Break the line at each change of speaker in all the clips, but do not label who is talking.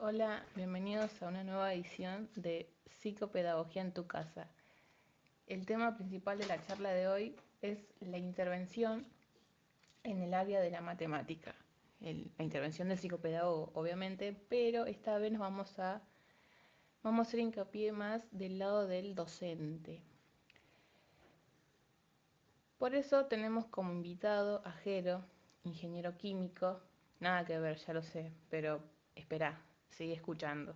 Hola, bienvenidos a una nueva edición de Psicopedagogía en tu casa. El tema principal de la charla de hoy es la intervención en el área de la matemática. La intervención del psicopedagogo, obviamente, pero esta vez nos vamos a, vamos a hacer hincapié más del lado del docente. Por eso tenemos como invitado a Jero, ingeniero químico. Nada que ver, ya lo sé, pero espera, sigue escuchando.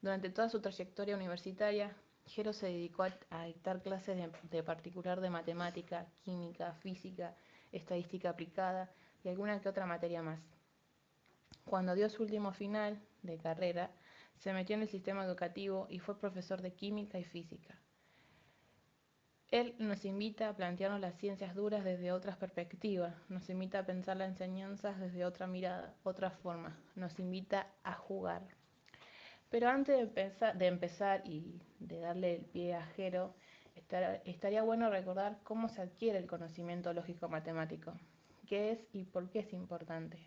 Durante toda su trayectoria universitaria, Jero se dedicó a, dictar clases de particular de matemática, química, física, estadística aplicada y alguna que otra materia más. Cuando dio su último final de carrera, se metió en el sistema educativo y fue profesor de química y física. Él nos invita a plantearnos las ciencias duras desde otras perspectivas, nos invita a pensar las enseñanzas desde otra mirada, otra forma, nos invita a jugar. Pero antes de empezar, y de darle el pie a Jero, estar- estaría bueno recordar cómo se adquiere el conocimiento lógico-matemático, qué es y por qué es importante.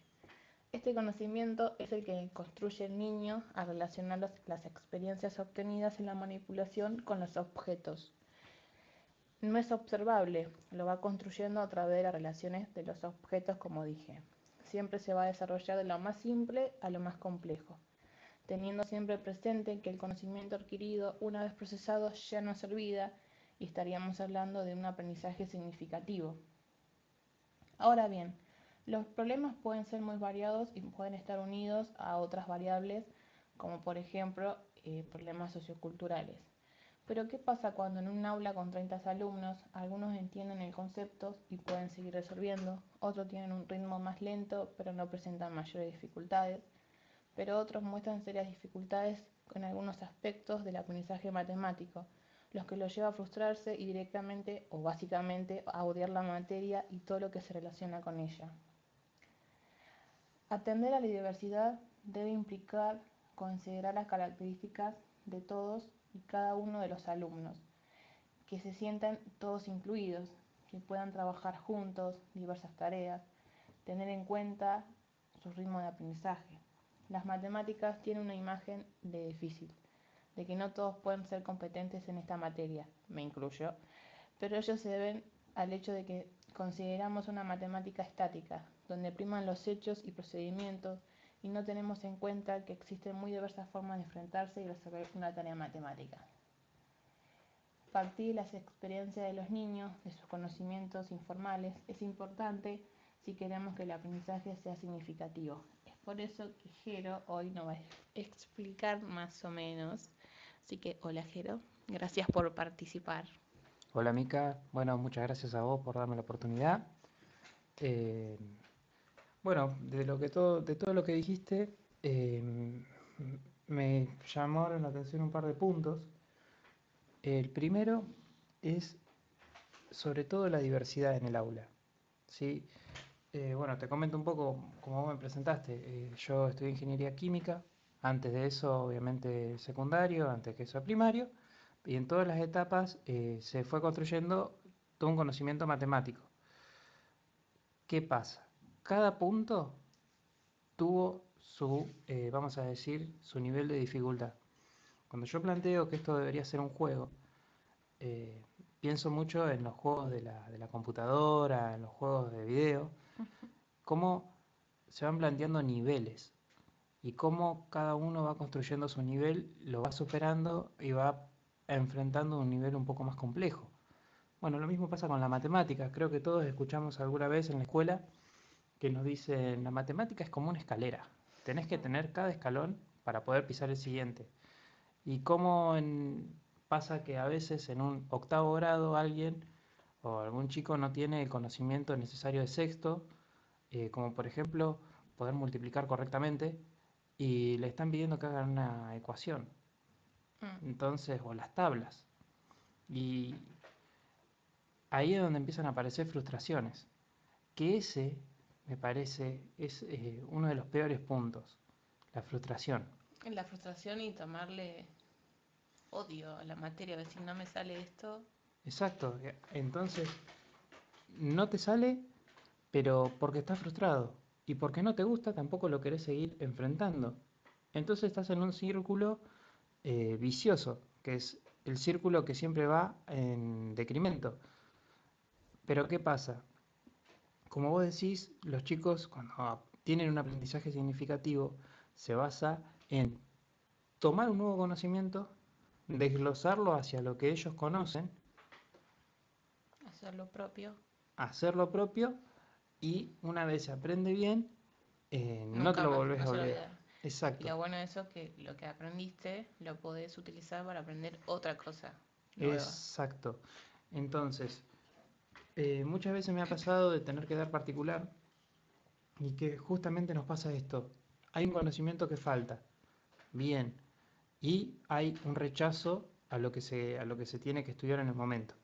Este conocimiento es el que construye el niño a relacionar las experiencias obtenidas en la manipulación con los objetos. No es observable, lo va construyendo a través de las relaciones de los objetos, como dije. Siempre se va a desarrollar de lo más simple a lo más complejo, teniendo siempre presente que el conocimiento adquirido, una vez procesado, ya no es vida y estaríamos hablando de un aprendizaje significativo. Ahora bien, los problemas pueden ser muy variados y pueden estar unidos a otras variables, como por ejemplo eh, problemas socioculturales. Pero ¿qué pasa cuando en un aula con 30 alumnos algunos entienden el concepto y pueden seguir resolviendo, otros tienen un ritmo más lento pero no presentan mayores dificultades, pero otros muestran serias dificultades en algunos aspectos del aprendizaje matemático, los que los lleva a frustrarse y directamente o básicamente a odiar la materia y todo lo que se relaciona con ella? Atender a la diversidad debe implicar considerar las características de todos y cada uno de los alumnos, que se sientan todos incluidos, que puedan trabajar juntos diversas tareas, tener en cuenta su ritmo de aprendizaje. Las matemáticas tienen una imagen de difícil, de que no todos pueden ser competentes en esta materia, me incluyo, pero ellos se deben al hecho de que consideramos una matemática estática, donde priman los hechos y procedimientos y no tenemos en cuenta que existen muy diversas formas de enfrentarse y resolver una tarea matemática. Partir las experiencias de los niños, de sus conocimientos informales, es importante si queremos que el aprendizaje sea significativo. Es por eso que Jero hoy nos va a explicar más o menos. Así que, hola Jero, gracias por participar.
Hola Mica, bueno, muchas gracias a vos por darme la oportunidad. Eh, bueno, de lo que todo, de todo lo que dijiste, eh, me llamaron la atención un par de puntos. El primero es sobre todo la diversidad en el aula. ¿sí? Eh, bueno, te comento un poco vos me presentaste. Eh, yo estudié ingeniería química, antes de eso obviamente secundario, antes que eso primario, y en todas las etapas eh, se fue construyendo todo un conocimiento matemático. ¿Qué pasa? Cada punto tuvo su, eh, vamos a decir, su nivel de dificultad. Cuando yo planteo que esto debería ser un juego, eh, pienso mucho en los juegos de la, de la computadora, en los juegos de video, cómo se van planteando niveles y cómo cada uno va construyendo su nivel, lo va superando y va enfrentando un nivel un poco más complejo. Bueno, lo mismo pasa con la matemática. Creo que todos escuchamos alguna vez en la escuela que nos dicen, la matemática es como una escalera. Tenés que tener cada escalón para poder pisar el siguiente. Y cómo en- pasa que a veces en un octavo grado alguien o algún chico no tiene el conocimiento necesario de sexto, eh, como por ejemplo poder multiplicar correctamente, y le están pidiendo que hagan una ecuación.
Mm,
Entonces, o las tablas. Y ahí es donde empiezan a aparecer frustraciones. Que ese, me parece, es eh, uno de los peores puntos, la frustración.
La frustración y tomarle odio a la materia, a ver si no me sale esto.
Exacto. e- Entonces, no te sale, pero porque estás frustrado. Y porque no te gusta, tampoco lo querés seguir enfrentando. Entonces estás en un círculo eh, vicioso, que es el círculo que siempre va en decremento. Pero ¿qué pasa? Como vos decís, los chicos cuando tienen un aprendizaje significativo se basa en tomar un nuevo conocimiento, desglosarlo hacia lo que ellos conocen,
hacer lo propio,
hacer lo propio y una vez se aprende bien, eh, no te lo volvés a olvidar.
Exacto. Y lo bueno de eso es que lo que aprendiste lo podés utilizar para aprender otra cosa.
Exacto. Entonces, eh, muchas veces me ha pasado de tener que dar particular y que justamente nos pasa esto. Hay un conocimiento que falta. Bien. Y hay un rechazo a lo que se, a lo que se tiene que estudiar en el momento.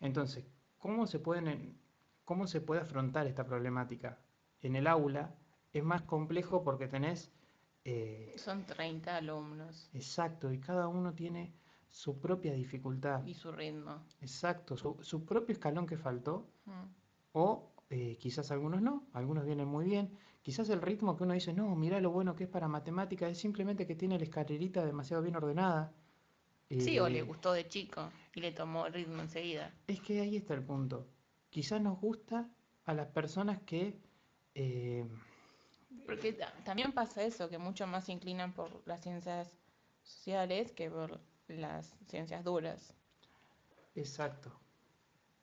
Entonces, ¿cómo se, pueden, ¿cómo se puede afrontar esta problemática? En el aula es más complejo porque tenés...
Eh, Son 30 alumnos.
Exacto, y cada uno tiene su propia dificultad.
Y su ritmo.
Exacto, su, propio escalón que faltó, mm. o eh, quizás algunos no, algunos vienen muy bien. Quizás el ritmo que uno dice, no, mira lo bueno que es para matemática, es simplemente que tiene la escalerita demasiado bien ordenada.
sí, o le eh, gustó de chico y le tomó el ritmo enseguida.
Es que ahí está el punto. Quizás nos gusta a las personas que... Eh,
Porque también pasa eso, que mucho más se inclinan por las ciencias sociales que por las ciencias duras.
Exacto.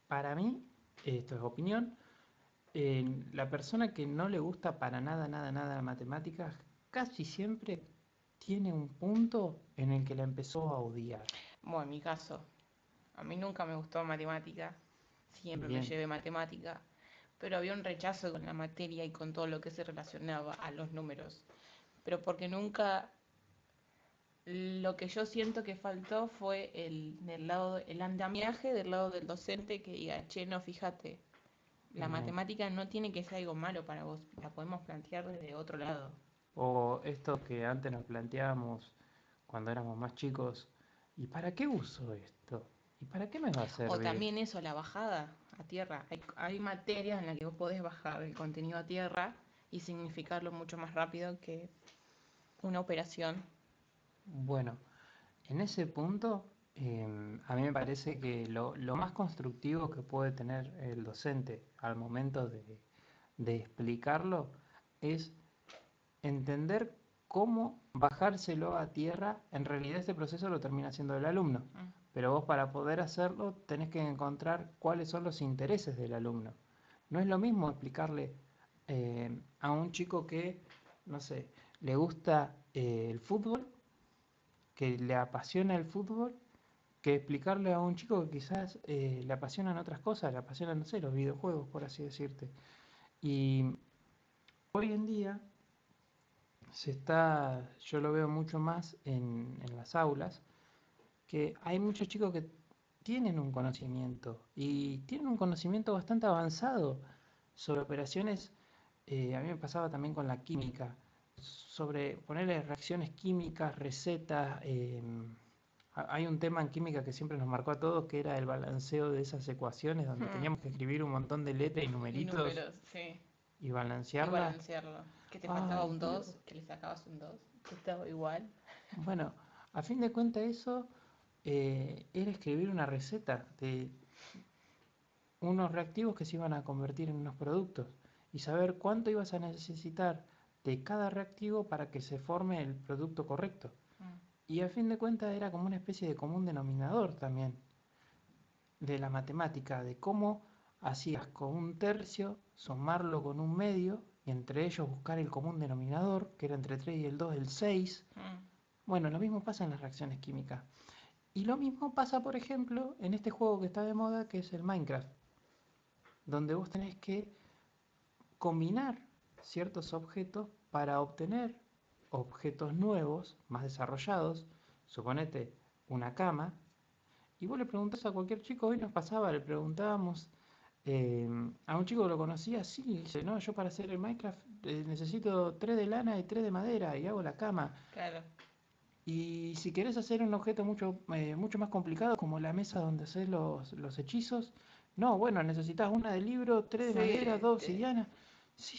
Para mí, esto es opinión, la persona que no le gusta para nada, nada, nada la matemáticas, casi siempre tiene un punto en el que la empezó a odiar.
Bueno, en mi caso, a mí nunca me gustó matemática, siempre me llevé matemática, pero había un rechazo con la materia y con todo lo que se relacionaba a los números. Pero porque nunca lo que yo siento que faltó fue el del lado el andamiaje del lado del docente que diga, "Che, no, fíjate, la matemática no tiene que ser algo malo para vos, la podemos plantear desde otro lado."
O esto que antes nos planteábamos cuando éramos más chicos, ¿y para qué uso esto? ¿Y para qué me va a servir?
O también eso, la bajada a tierra. Hay, hay materias en las que vos podés bajar el contenido a tierra y significarlo mucho más rápido que una operación
bueno, en ese punto, em, a mí me parece que lo, más constructivo que puede tener el docente al momento de, explicarlo es entender cómo bajárselo a tierra. En realidad ese proceso lo termina haciendo el alumno, mm. pero vos para poder hacerlo tenés que encontrar cuáles son los intereses del alumno. No es lo mismo explicarle em, a un chico que, no sé, le gusta eh, el fútbol que le apasiona el fútbol que explicarle a un chico que quizás eh, le apasionan otras cosas, le apasionan, no sé, los videojuegos, por así decirte. Y hoy en día se está, yo lo veo mucho más en, las aulas, que hay muchos chicos que tienen un conocimiento y tienen un conocimiento bastante avanzado sobre operaciones, eh, a mí me pasaba también con la química, sobre ponerle reacciones químicas, recetas. Em, hay un tema en química que siempre nos marcó a todos, que era el balanceo de esas ecuaciones, donde hmm. teníamos que escribir un montón de letras y numeritos. Y, números, sí. y balancearlo.
Que te faltaba un 2, que le sacabas un 2, que estaba igual.
Bueno, a fin de cuentas eso eh, era escribir una receta de unos reactivos que se iban a convertir en unos productos y saber cuánto ibas a necesitar de cada reactivo para que se forme el producto correcto. Mm. Y a fin de cuentas era como una especie de común denominador también de la matemática, de cómo hacías con un tercio, sumarlo con un medio, y entre ellos buscar el común denominador, que era entre 3 y el 2, el 6. Mm. Bueno, lo mismo pasa en las reacciones químicas. Y lo mismo pasa, por ejemplo, en este juego que está de moda, que es el Minecraft, donde vos tenés que combinar ciertos objetos para obtener objetos nuevos, más desarrollados, suponete una cama, y vos le preguntás a cualquier chico, hoy nos pasaba, le preguntábamos eh, a un chico que lo conocía, sí, dice, no, yo para hacer el Minecraft eh, necesito tres de lana y tres de madera y hago la cama. Claro. Y si querés hacer un objeto mucho, eh, mucho más complicado, como la mesa donde haces los, los hechizos, no, bueno, necesitas una de libro, tres de madera, dos de obsidiana. Sí,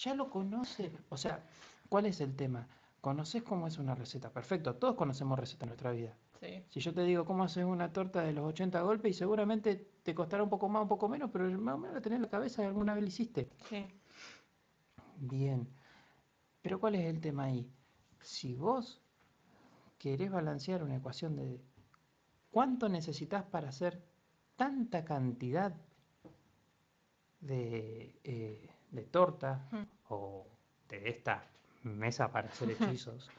ya lo conoce. O sea, ¿cuál es el tema? ¿Conoces cómo es una receta? Perfecto, todos conocemos recetas en nuestra vida.
Sí.
Si yo te digo cómo haces una torta de los 80 golpes, y seguramente te costará un poco más, un poco menos, pero más o menos la tenés en la cabeza y alguna vez lo hiciste.
Sí.
Bien. Pero ¿cuál es el tema ahí? Si vos querés balancear una ecuación de cuánto necesitas para hacer tanta cantidad de, eh, de torta
Mm.
o de esta mesa para hacer hechizos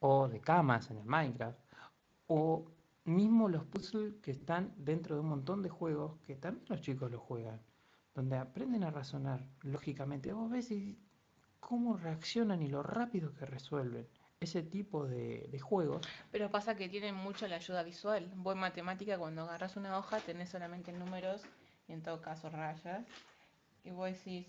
o de camas en el Minecraft o mismo los puzzles que están dentro de un montón de juegos que también los chicos los juegan donde aprenden a razonar lógicamente vos ves y cómo reaccionan y lo rápido que resuelven ese tipo de, de juegos
Pero pasa que tienen mucho la ayuda visual. Vos en matemática cuando agarras una hoja tenés solamente números y en todo caso rayas. Y vos decís,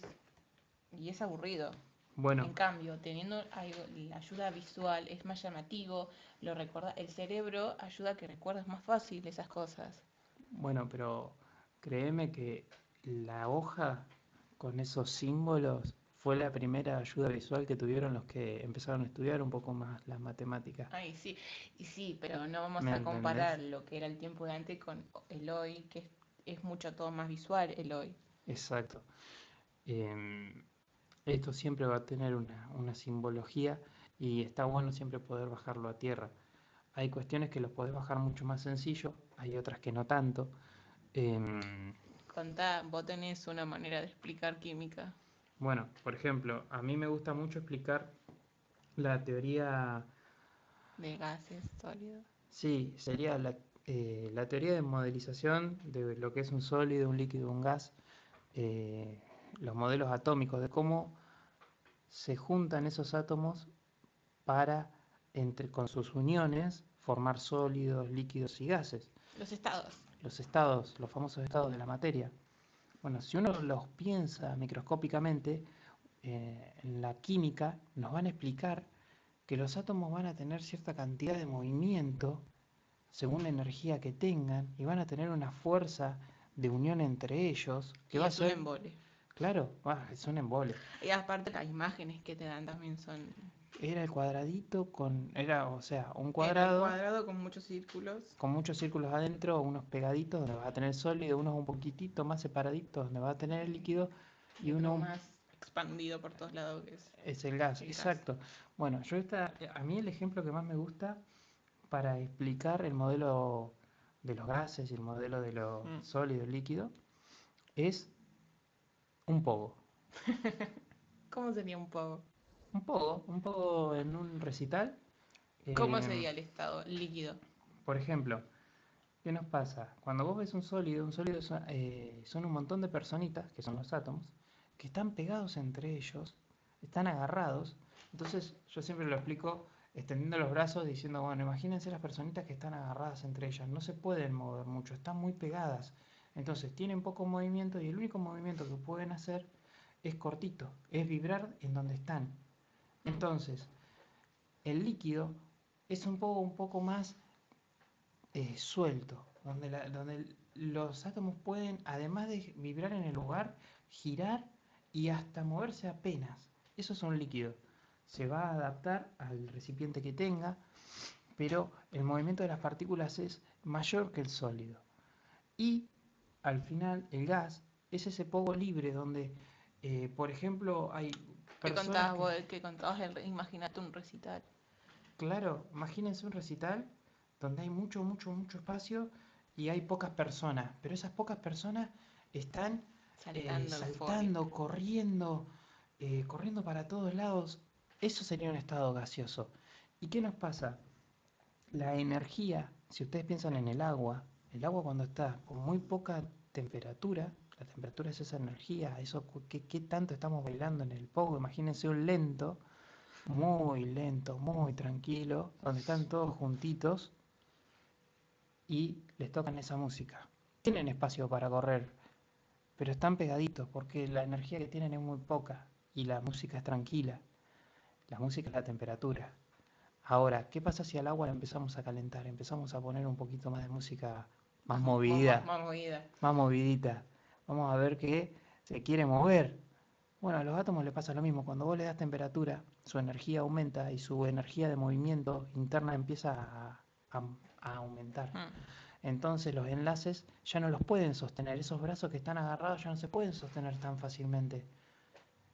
y es aburrido.
bueno
En cambio, teniendo algo- la ayuda visual es más llamativo, lo recuerda, el cerebro ayuda a que recuerdes más fácil esas cosas.
Bueno, pero créeme que la hoja con esos símbolos fue la primera ayuda visual que tuvieron los que empezaron a estudiar un poco más las matemáticas.
Ay, sí, y sí, pero no vamos
¿Me
a
entendés?
comparar lo que era el tiempo de antes con el hoy, que es, es mucho todo más visual el hoy.
Exacto. Em, esto siempre va a tener una, una simbología y está bueno siempre poder bajarlo a tierra. Hay cuestiones que los podés bajar mucho más sencillo, hay otras que no tanto. Em,
Contá, vos tenés una manera de explicar química.
bueno, por ejemplo, a mí me gusta mucho explicar la teoría
De gases sólidos.
Sí, sería la, eh, la teoría de modelización de lo que es un sólido, un líquido, un gas, eh, los modelos atómicos, de cómo se juntan esos átomos para, entre, con sus uniones, formar sólidos, líquidos y gases.
Los estados.
Los estados, los famosos estados de la materia. Bueno, si uno los piensa microscópicamente, eh, en la química nos van a explicar que los átomos van a tener cierta cantidad de movimiento según la energía que tengan y van a tener una fuerza de unión entre ellos que
y
va a
es un
ser,
embole.
claro, va, es un embole.
Y aparte las imágenes que te dan también son...
Era el cuadradito con, era, o sea, un
Era un
cuadrado
cuadrado con muchos círculos.
con muchos círculos adentro, unos pegaditos donde va a tener sólido, unos un poquitito más separaditos donde va a tener el líquido y
otro
uno
más expandido por todos lados que es
es el gas,
el gas.
exacto. Bueno, yo esta, a mí el ejemplo que más me gusta para explicar el modelo de los gases y el modelo de lo
Mm.
sólido líquido es un pogo.
¿Cómo sería un poco?
Un pogo, un pogo en un recital.
¿Cómo
em,
sería el estado líquido?
Por ejemplo, ¿qué nos pasa? Cuando vos ves un sólido, un sólido son, eh, son un montón de personitas, que son los átomos, que están pegados entre ellos, están agarrados. Entonces yo siempre lo explico extendiendo los brazos diciendo, bueno, imagínense las personitas que están agarradas entre ellas, no se pueden mover mucho, están muy pegadas. Entonces tienen poco movimiento y el único movimiento que pueden hacer es cortito, es vibrar en donde están. Entonces, el líquido es un poco, un poco más eh, suelto, donde, la- donde los átomos pueden, además de vibrar en el lugar, girar y hasta moverse apenas. Eso es un líquido. Se va a adaptar al recipiente que tenga, pero el movimiento de las partículas es mayor que el sólido. Y al final el gas es ese poco libre donde, eh, por ejemplo, hay
¿Qué contabas
que-
vos? ¿Qué contabas? el re- Imagínate un recital.
Claro, imagínense un recital donde hay mucho, mucho, mucho espacio y hay pocas personas, pero esas pocas personas están eh,
saltando,
corriendo, eh, corriendo para todos lados. Eso sería un estado gaseoso. ¿Y qué nos pasa? La energía, si ustedes piensan en el agua, el agua cuando está con muy poca temperatura, la temperatura es esa energía, eso que, tanto estamos bailando en el pogo, imagínense un lento, muy lento, muy tranquilo, donde están todos juntitos y les tocan esa música. Tienen espacio para correr, pero están pegaditos porque la energía que tienen es muy poca y la música es tranquila. La música es la temperatura. Ahora, ¿qué pasa si al agua la empezamos a calentar? Empezamos a poner un poquito más de música más movida,
Más, más movida.
más movidita. Vamos a ver que se quiere mover. Bueno, a los átomos le pasa lo mismo. Cuando vos le das temperatura, su energía aumenta y su energía de movimiento interna empieza a, a- a aumentar.
Mm.
Entonces los enlaces ya no los pueden sostener. Esos brazos que están agarrados ya no se pueden sostener tan fácilmente.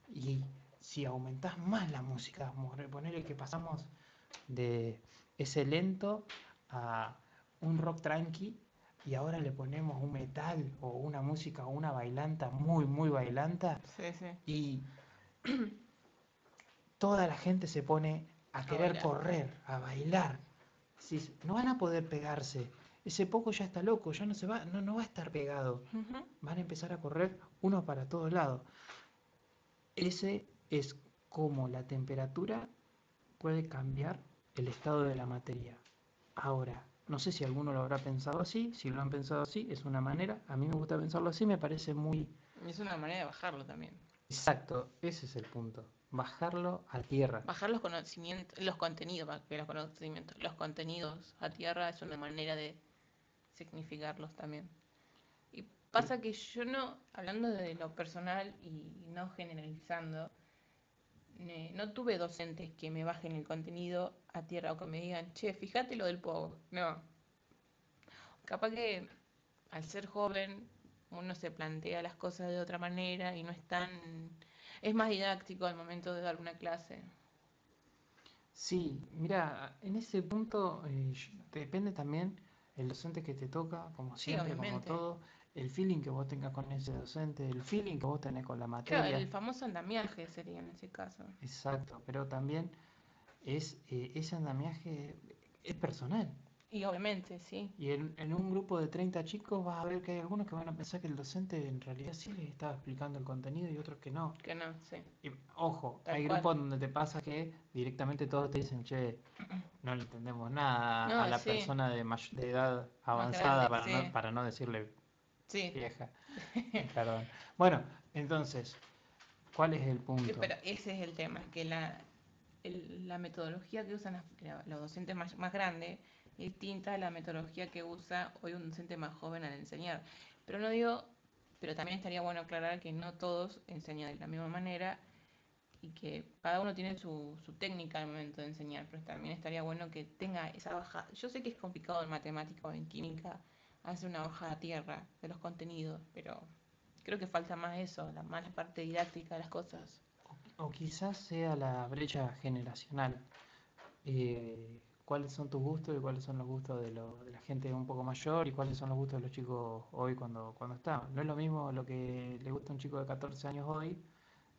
Y si aumentás más la música, ponerle que pasamos de ese lento a un rock tranqui y ahora le ponemos un metal o una música o una bailanta muy, muy bailanta
Sí, sí.
y toda la gente se pone a querer correr, a bailar. Decís, no van a poder pegarse. Ese poco ya está loco, ya no se va, no, no va a estar pegado. Van a empezar a correr uno para todos lados. Ese es como la temperatura puede cambiar el estado de la materia. Ahora, no sé si alguno lo habrá pensado así, si lo han pensado así, es una manera. A mí me gusta pensarlo así, me parece muy
es una manera de bajarlo también.
exacto. Ese es el punto. Bajarlo a tierra.
Bajar los conocimientos, los contenidos, que los conocimientos, los contenidos a tierra es una manera de significarlos también. Y pasa que yo no, hablando de lo personal y no generalizando, ne- no tuve docentes que me bajen el contenido a tierra o que me digan, che, fíjate lo del pogo. No. Capaz que al ser joven uno se plantea las cosas de otra manera y no es tan... Es más didáctico al momento de dar una clase.
Sí, mira, en ese punto eh, depende también el docente que te toca, como
Sí,
siempre, como todo, el feeling que vos tengas con ese docente, el feeling que vos tenés con la
Claro,
materia.
el famoso andamiaje sería en ese caso.
Exacto, pero también es eh, ese andamiaje es personal.
Y obviamente, sí.
Y en, en un grupo de 30 chicos vas a ver que hay algunos que van a pensar que el docente en realidad sí les estaba explicando el contenido y otros que no.
Que no, sí.
Y, ojo,
Tal
hay
cual.
grupos donde te pasa que directamente todos te dicen, che, no le entendemos nada
No,
a la
sí.
persona de, de edad avanzada para,
sí.
no, para no decirle
Sí.
vieja. Perdón. Bueno, entonces, ¿cuál es el
Sí,
punto?
Pero ese es el tema, que la, el- la metodología que usan las- los docentes más, más grandes es distinta a la metodología que usa hoy un docente más joven al enseñar. Pero no digo, pero también estaría bueno aclarar que no todos enseñan de la misma manera y que cada uno tiene su, su técnica al momento de enseñar, pero también estaría bueno que tenga esa hoja. Yo sé que es complicado en matemática o en química hacer una hoja a tierra de los contenidos, pero creo que falta más eso, la, más la parte didáctica de las cosas.
O quizás sea la brecha generacional. Eh, ¿cuáles son tus gustos y cuáles son los gustos de, lo- de la gente un poco mayor y cuáles son los gustos de los chicos hoy cuando, cuando están? No es lo mismo lo que le gusta a un chico de 14 años hoy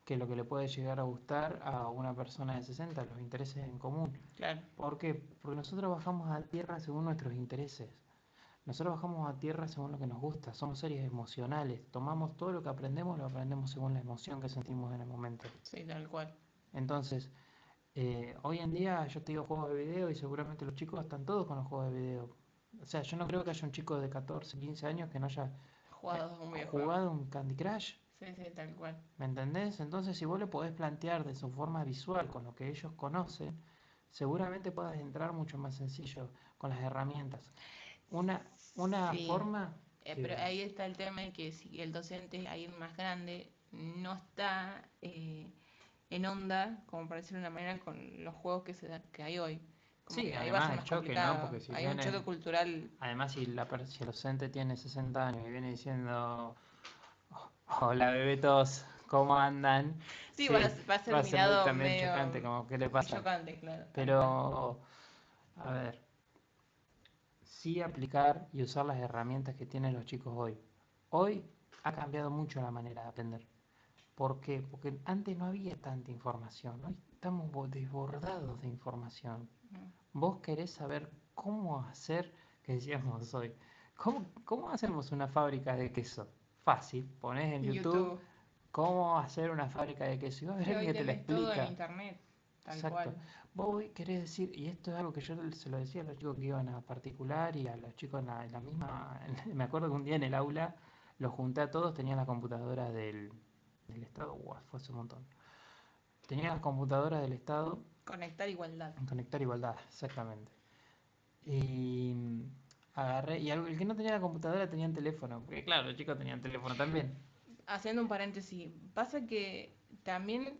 que lo que le puede llegar a gustar a una persona de 60, los intereses en común.
Claro.
¿Por qué? Porque nosotros bajamos a tierra según nuestros intereses. Nosotros bajamos a tierra según lo que nos gusta. Somos seres emocionales. Tomamos todo lo que aprendemos, lo aprendemos según la emoción que sentimos en el momento.
Sí, tal cual.
Entonces, eh, hoy en día yo te digo juegos de video y seguramente los chicos están todos con los juegos de video. O sea, yo no creo que haya un chico de 14, 15 años que no haya
Jugado un videojuego.
jugado un Candy Crush.
Sí, sí, tal cual.
¿Me entendés? Entonces, si vos le podés plantear de su forma visual con lo que ellos conocen, seguramente puedas entrar mucho más sencillo con las herramientas. Una, una
Sí.
forma
Eh, pero ahí está el tema de que si el docente ahí más grande no está eh, en onda, como para decirlo de una manera, con los juegos que se da- que hay hoy. Como
Sí,
va a
además
ser
el
más
choque, ¿no?
complicado.
Porque si
hay un choque cultural.
Además, si, la, per- si el docente tiene 60 años y viene diciendo, hola bebetos, ¿cómo andan?
Sí, va a, va a ser mirado
también
medio
chocante, como, ¿qué le pasa?
chocante, claro.
Pero, a ver, sí aplicar y usar las herramientas que tienen los chicos hoy. Hoy ha cambiado mucho la manera de aprender. ¿Por qué? Porque antes no había tanta información. Hoy estamos bo- desbordados de información.
Mm.
Vos querés saber cómo hacer, que decíamos hoy, ¿cómo, cómo hacemos una fábrica de queso? Fácil, pones en YouTube, cómo hacer una fábrica de queso y vas a ver que te
tenés todo en
explica.
internet, tal
Exacto.
cual.
Vos hoy querés decir, y esto es algo que yo se lo decía a los chicos que iban a particular y a los chicos en la, en la misma, me acuerdo que un día en el aula los junté a todos, tenían las computadoras del, del Estado, guau, fue hace un montón. Tenían las computadoras del Estado
Conectar igualdad.
Conectar Igualdad, exactamente. Y mm, agarré, y el que no tenía la computadora tenían teléfono, porque claro, los chicos tenían teléfono también.
Haciendo un paréntesis, pasa que también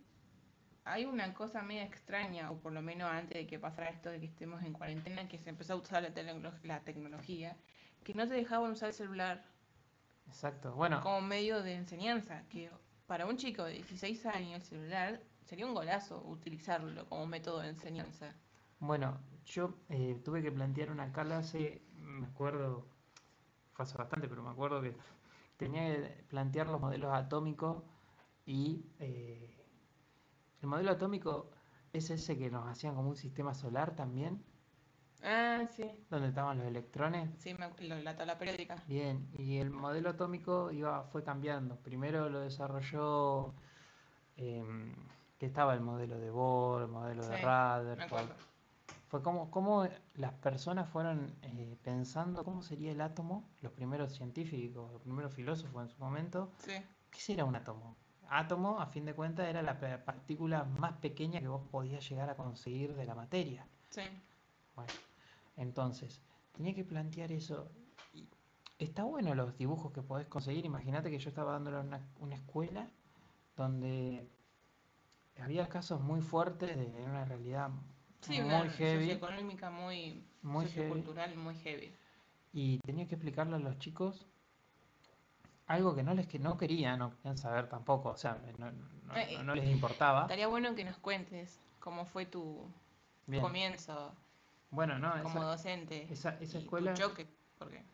hay una cosa media extraña, o por lo menos antes de que pasara esto de que estemos en cuarentena, que se empezó a usar la, la tecnología, que no te dejaban usar el celular
Exacto, bueno.
como medio de enseñanza, que para un chico de 16 años el celular sería un golazo utilizarlo como método de enseñanza.
Bueno, yo eh, tuve que plantear una clase, me acuerdo, fue hace bastante, pero me acuerdo que tenía que plantear los modelos atómicos y eh, el modelo atómico es ese que nos hacían como un sistema solar también.
Ah, sí.
Donde estaban los electrones.
Sí, la tabla periódica.
Bien, y el modelo atómico iba, fue cambiando. Primero lo desarrolló, em, que estaba el modelo de Bohr, el modelo de Rutherford. Fue como, como las personas fueron eh, pensando cómo sería el átomo, los primeros científicos, los primeros filósofos en su momento.
Sí.
¿Qué sería un átomo? Átomo, a fin de cuentas, era la partícula más pequeña que vos podías llegar a conseguir de la materia.
Sí.
Bueno, entonces, tenía que plantear eso. está bueno los dibujos que podés conseguir. Imagínate que yo estaba dándole una, una escuela donde había casos muy fuertes de una realidad
Sí, muy una heavy. socioeconómica muy, muy sociocultural muy heavy.
Y tenía que explicarle a los chicos algo que no les que no querían, no querían saber tampoco, o sea, no, eh, eh, les importaba.
Estaría bueno que nos cuentes cómo fue tu comienzo
bueno, no,
como docente.
Esa, esa escuela...
choque, porque...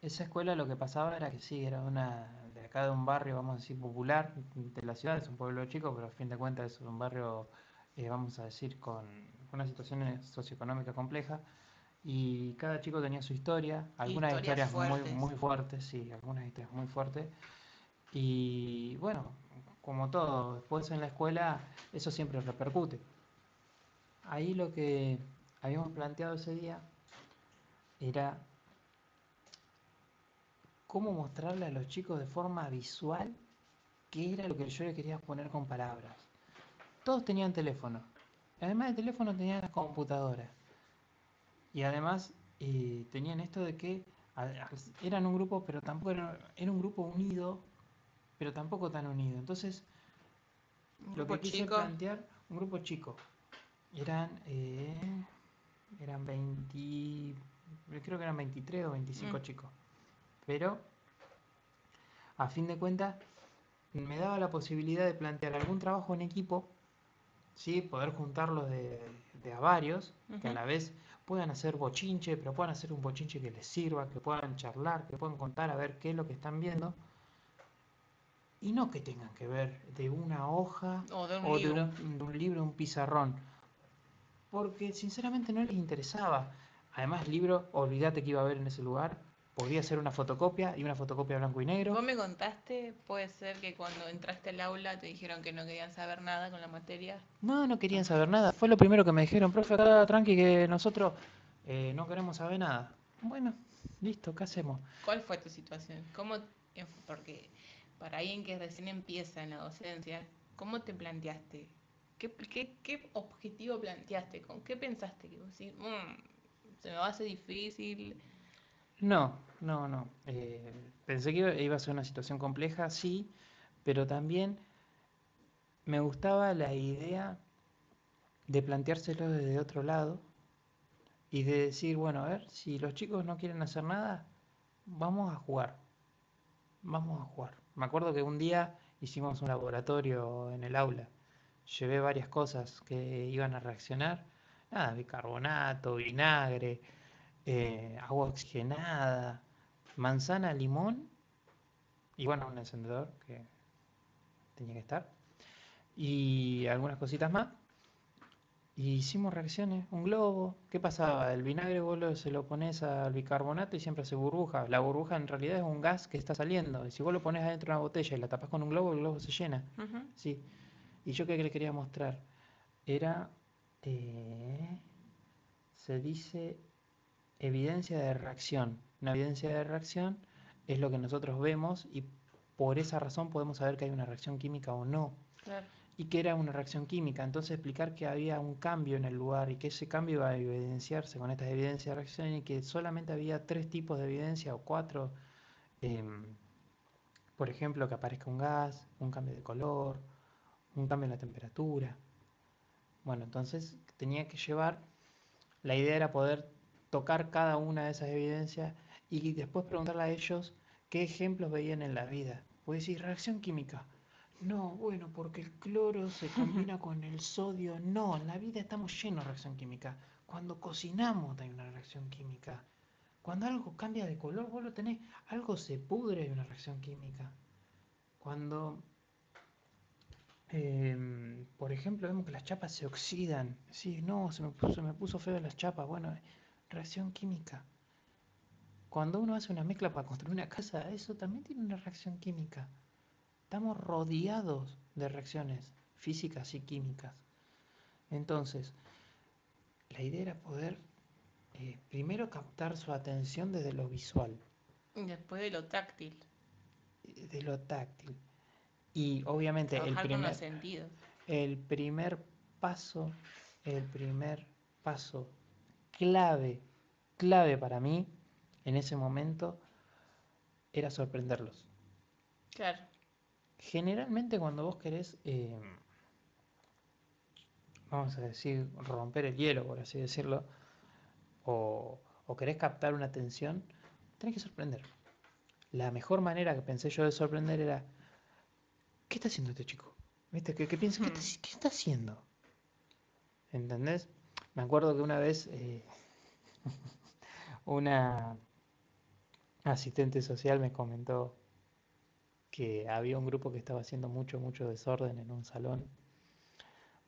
Esa escuela lo que pasaba era que sí, era una de acá de un barrio, vamos a decir, popular de la ciudad, es un pueblo chico, pero a fin de cuentas es un barrio, eh, vamos a decir, con una situación socioeconómica compleja y cada chico tenía su historia, algunas historias, muy, muy fuertes, sí, algunas historias muy fuertes. Y bueno, como todo, después en la escuela eso siempre repercute. Ahí lo que habíamos planteado ese día era cómo mostrarle a los chicos de forma visual qué era lo que yo le quería poner con palabras. Todos tenían teléfono, Además del teléfono tenían las computadoras. Y además eh, tenían esto de que eran un grupo, pero tampoco era, un grupo unido, pero tampoco tan unido. Entonces, lo que quise plantear, un grupo chico. Eran, eh, eran 20, creo que eran 23 o 25 mm. chicos. Pero, a fin de cuentas, me daba la posibilidad de plantear algún trabajo en equipo ¿sí? poder juntarlos de, a varios, que a la vez puedan hacer bochinche, pero puedan hacer un bochinche que les sirva, que puedan charlar, que puedan contar a ver qué es lo que están viendo. Y no que tengan que ver de una hoja
o de un, libro.
De un, libro, un pizarrón. Porque sinceramente no les interesaba. Además, libro, olvídate que iba a haber en ese lugar podría ser una fotocopia y una fotocopia blanco y negro.
Vos me contaste, puede ser que cuando entraste al aula te dijeron que no querían saber nada con la materia.
No, no querían saber nada. Fue lo primero que me dijeron, profe, acá tranqui que nosotros eh, no queremos saber nada. Bueno, listo, ¿qué hacemos?
¿Cuál fue tu situación? ¿Cómo, porque para alguien que recién empieza en la docencia, ¿cómo te planteaste? ¿Qué, qué, objetivo planteaste? ¿Con qué pensaste? Que mm, se me va a hacer difícil
no, no, no. Eh, pensé que iba a ser una situación compleja, sí, pero también me gustaba la idea de planteárselo desde otro lado y de decir, bueno, a ver, si los chicos no quieren hacer nada, vamos a jugar. Vamos a jugar. Me acuerdo que un día hicimos un laboratorio en el aula. Llevé varias cosas que iban a reaccionar. Nada, bicarbonato, vinagre, eh, agua oxigenada, manzana, limón y bueno, un encendedor que tenía que estar y algunas cositas más. Y hicimos reacciones, un globo. ¿Qué pasaba? El vinagre vos se lo pones al bicarbonato y siempre hace burbuja. La burbuja en realidad es un gas que está saliendo. Y si vos lo pones adentro de una botella y la tapas con un globo, el globo se llena. Sí. Y yo qué le quería mostrar era, eh, se dice evidencia de reacción. Una evidencia de reacción es lo que nosotros vemos y por esa razón podemos saber que hay una reacción química o no. Y que era una reacción química. Entonces explicar que había un cambio en el lugar y que ese cambio iba a evidenciarse con estas evidencias de reacción y que solamente había tres tipos de evidencia o cuatro. Em, por ejemplo, que aparezca un gas, un cambio de color, un cambio en la temperatura. Bueno, entonces tenía que llevar, la idea era poder tocar cada una de esas evidencias y después preguntarle a ellos qué ejemplos veían en la vida. Puede decir, reacción química. No, bueno, porque el cloro se combina con el sodio. No, en la vida estamos llenos de reacción química. Cuando cocinamos hay una reacción química. Cuando algo cambia de color, vos lo tenés, algo se pudre, hay una reacción química. Cuando, em, por ejemplo, vemos que las chapas se oxidan. Sí, no, se me puso, me puso feo las chapas. Bueno, reacción química. Cuando uno hace una mezcla para construir una casa, eso también tiene una reacción química. Estamos rodeados de reacciones físicas y químicas. Entonces, la idea era poder eh, primero captar su atención desde lo visual.
Y después de lo táctil.
De lo táctil. Y obviamente el primer, sentidos. el primer paso, el primer paso clave, clave para mí en ese momento era sorprenderlos.
Claro.
Generalmente cuando vos querés, eh, vamos a decir, romper el hielo, por así decirlo, o, querés captar una atención, tenés que sorprender. La mejor manera que pensé yo de sorprender era, ¿qué está haciendo este chico? ¿Viste? ¿Qué, qué piensa? ¿Qué, está, hmm. ¿Qué, está, haciendo? ¿Entendés? Me acuerdo que una vez eh, una asistente social me comentó que había un grupo que estaba haciendo mucho, mucho desorden en un salón,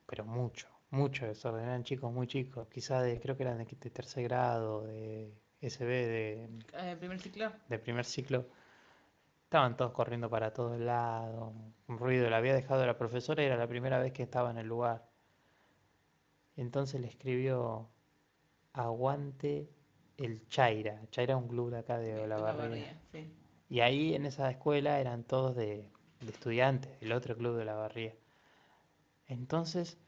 pero mucho, mucho desorden, eran chicos muy chicos, quizás de, creo que eran de, tercer grado, de SB, de,
eh, primer ciclo.
De primer ciclo. Estaban todos corriendo para todos lados, un ruido, le había dejado la profesora y era la primera vez que estaba en el lugar. Entonces le escribió, aguante el Chaira. Chaira es un club de acá de Olavarría. Sí. Y ahí en esa escuela eran todos de, de estudiantes, el otro club de Olavarría. Entonces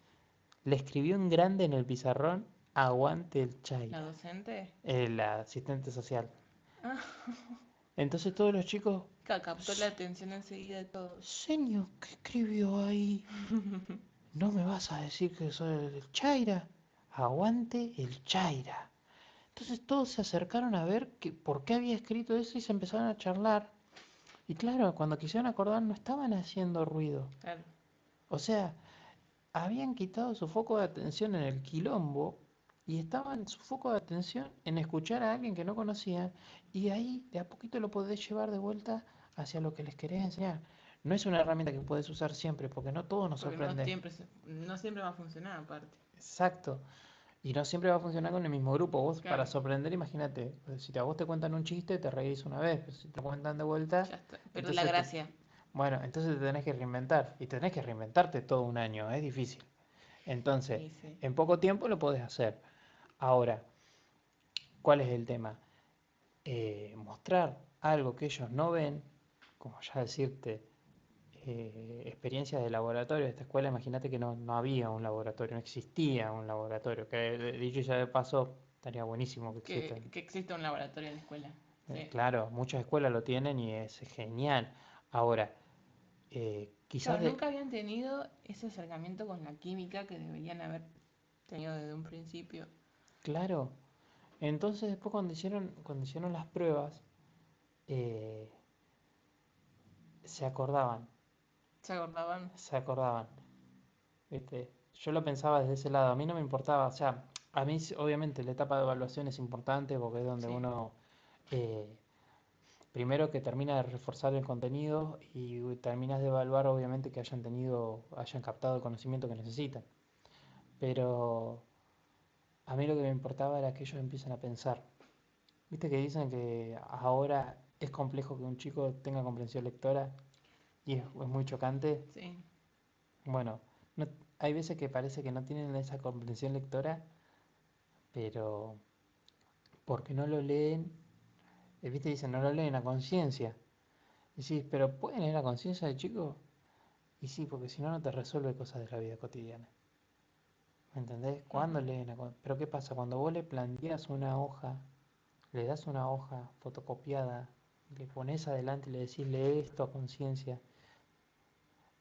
le escribió en grande en el pizarrón, aguante el chai.
¿La docente?
El asistente social. Ah. Entonces todos los chicos...
Captó la atención enseguida de todos.
Señor, ¿qué escribió ahí? ¿No me vas a decir que soy el Chaira? Aguante el Chaira. Entonces todos se acercaron a ver que, por qué había escrito eso y se empezaron a charlar. Y claro, cuando quisieron acordar no estaban haciendo ruido. Claro. O sea, habían quitado su foco de atención en el quilombo y estaban su foco de atención en escuchar a alguien que no conocían y ahí de a poquito lo podés llevar de vuelta hacia lo que les querés enseñar. No es una herramienta que puedes usar siempre porque no todo nos sorprende.
No siempre, no siempre va a funcionar aparte.
Exacto. Y no siempre va a funcionar con el mismo grupo. Vos para sorprender, imagínate, si a vos te cuentan un chiste, te reís una vez, pero si te cuentan de vuelta...
Pero la gracia.
Bueno, entonces te tenés que reinventar y tenés que reinventarte todo un año, es difícil. Entonces, en poco tiempo lo podés hacer. Ahora, ¿cuál es el tema? Eh, mostrar algo que ellos no ven, como ya decirte, eh, experiencias de laboratorio de esta escuela, imagínate que no, había un laboratorio, no existía un laboratorio, que dicho ya de paso, estaría buenísimo que exista.
Que, exista un laboratorio en la escuela.
Eh, claro, muchas escuelas lo tienen y es genial. Ahora, eh, quizás...
nunca habían tenido ese acercamiento con la química que deberían haber tenido desde un principio.
Claro. Entonces después cuando hicieron, cuando hicieron las pruebas, eh, se acordaban.
¿Se acordaban?
Se acordaban. ¿Viste? Yo lo pensaba desde ese lado. A mí no me importaba, o sea, a mí obviamente la etapa de evaluación es importante porque es donde uno eh, primero que termina de reforzar el contenido y terminas de evaluar obviamente que hayan tenido, hayan captado el conocimiento que necesitan. Pero a mí lo que me importaba era que ellos empiecen a pensar. Viste que dicen que ahora es complejo que un chico tenga comprensión lectora y es, muy chocante.
Sí.
Bueno, hay veces que parece que no tienen esa comprensión lectora, pero porque no lo leen ¿viste? Dicen, no lo leen a conciencia. Decís, pero ¿pueden leer a conciencia de chico? Y sí, porque si no, no te resuelve cosas de la vida cotidiana. ¿Me entendés? ¿Cuándo leen a Pero ¿qué pasa? Cuando vos le planteas una hoja, le das una hoja fotocopiada, le pones adelante y le decís, lee esto a conciencia,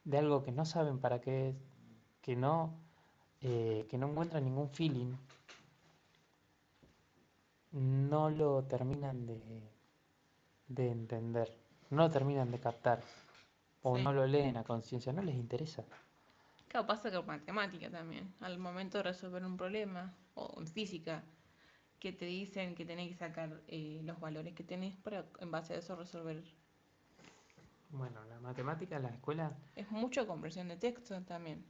de algo que no saben para qué es, que no, eh, que no encuentran ningún feeling, no lo terminan de, de entender, no lo terminan de captar, o
Sí.
no lo leen a conciencia, no les interesa.
Claro, pasa con matemática también. Al momento de resolver un problema, o en física, que te dicen que tenés que sacar eh, los valores que tenés para en base a eso resolver.
Bueno, la matemática en la escuela,
Es mucho comprensión de texto también.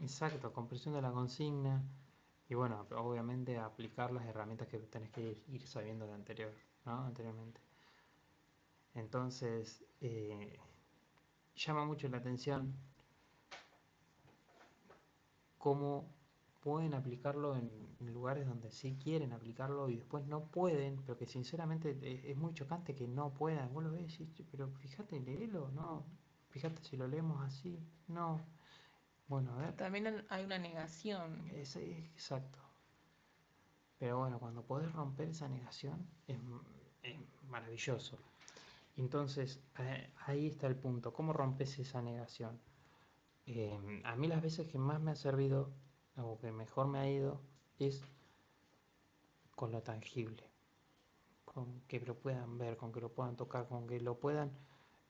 exacto, comprensión de la consigna, y bueno, obviamente aplicar las herramientas que tenés que ir, ir sabiendo de anterior, ¿no? Anteriormente. Entonces, eh, llama mucho la atención cómo pueden aplicarlo en, en lugares donde sí quieren aplicarlo y después no pueden, pero que sinceramente es, es muy chocante que no puedan. Vos lo ves y decís, "Che, pero fíjate, léelo, no, fíjate si lo leemos así, no. Bueno, a ver,
También hay una negación.
es, es exacto. Pero bueno, cuando podés romper esa negación es, maravilloso. Entonces, eh, ahí está el punto. ¿Cómo rompes esa negación? Eh, a mí las veces que más me ha servido, o que mejor me ha ido, es con lo tangible. Con que lo puedan ver, con que lo puedan tocar, con que lo puedan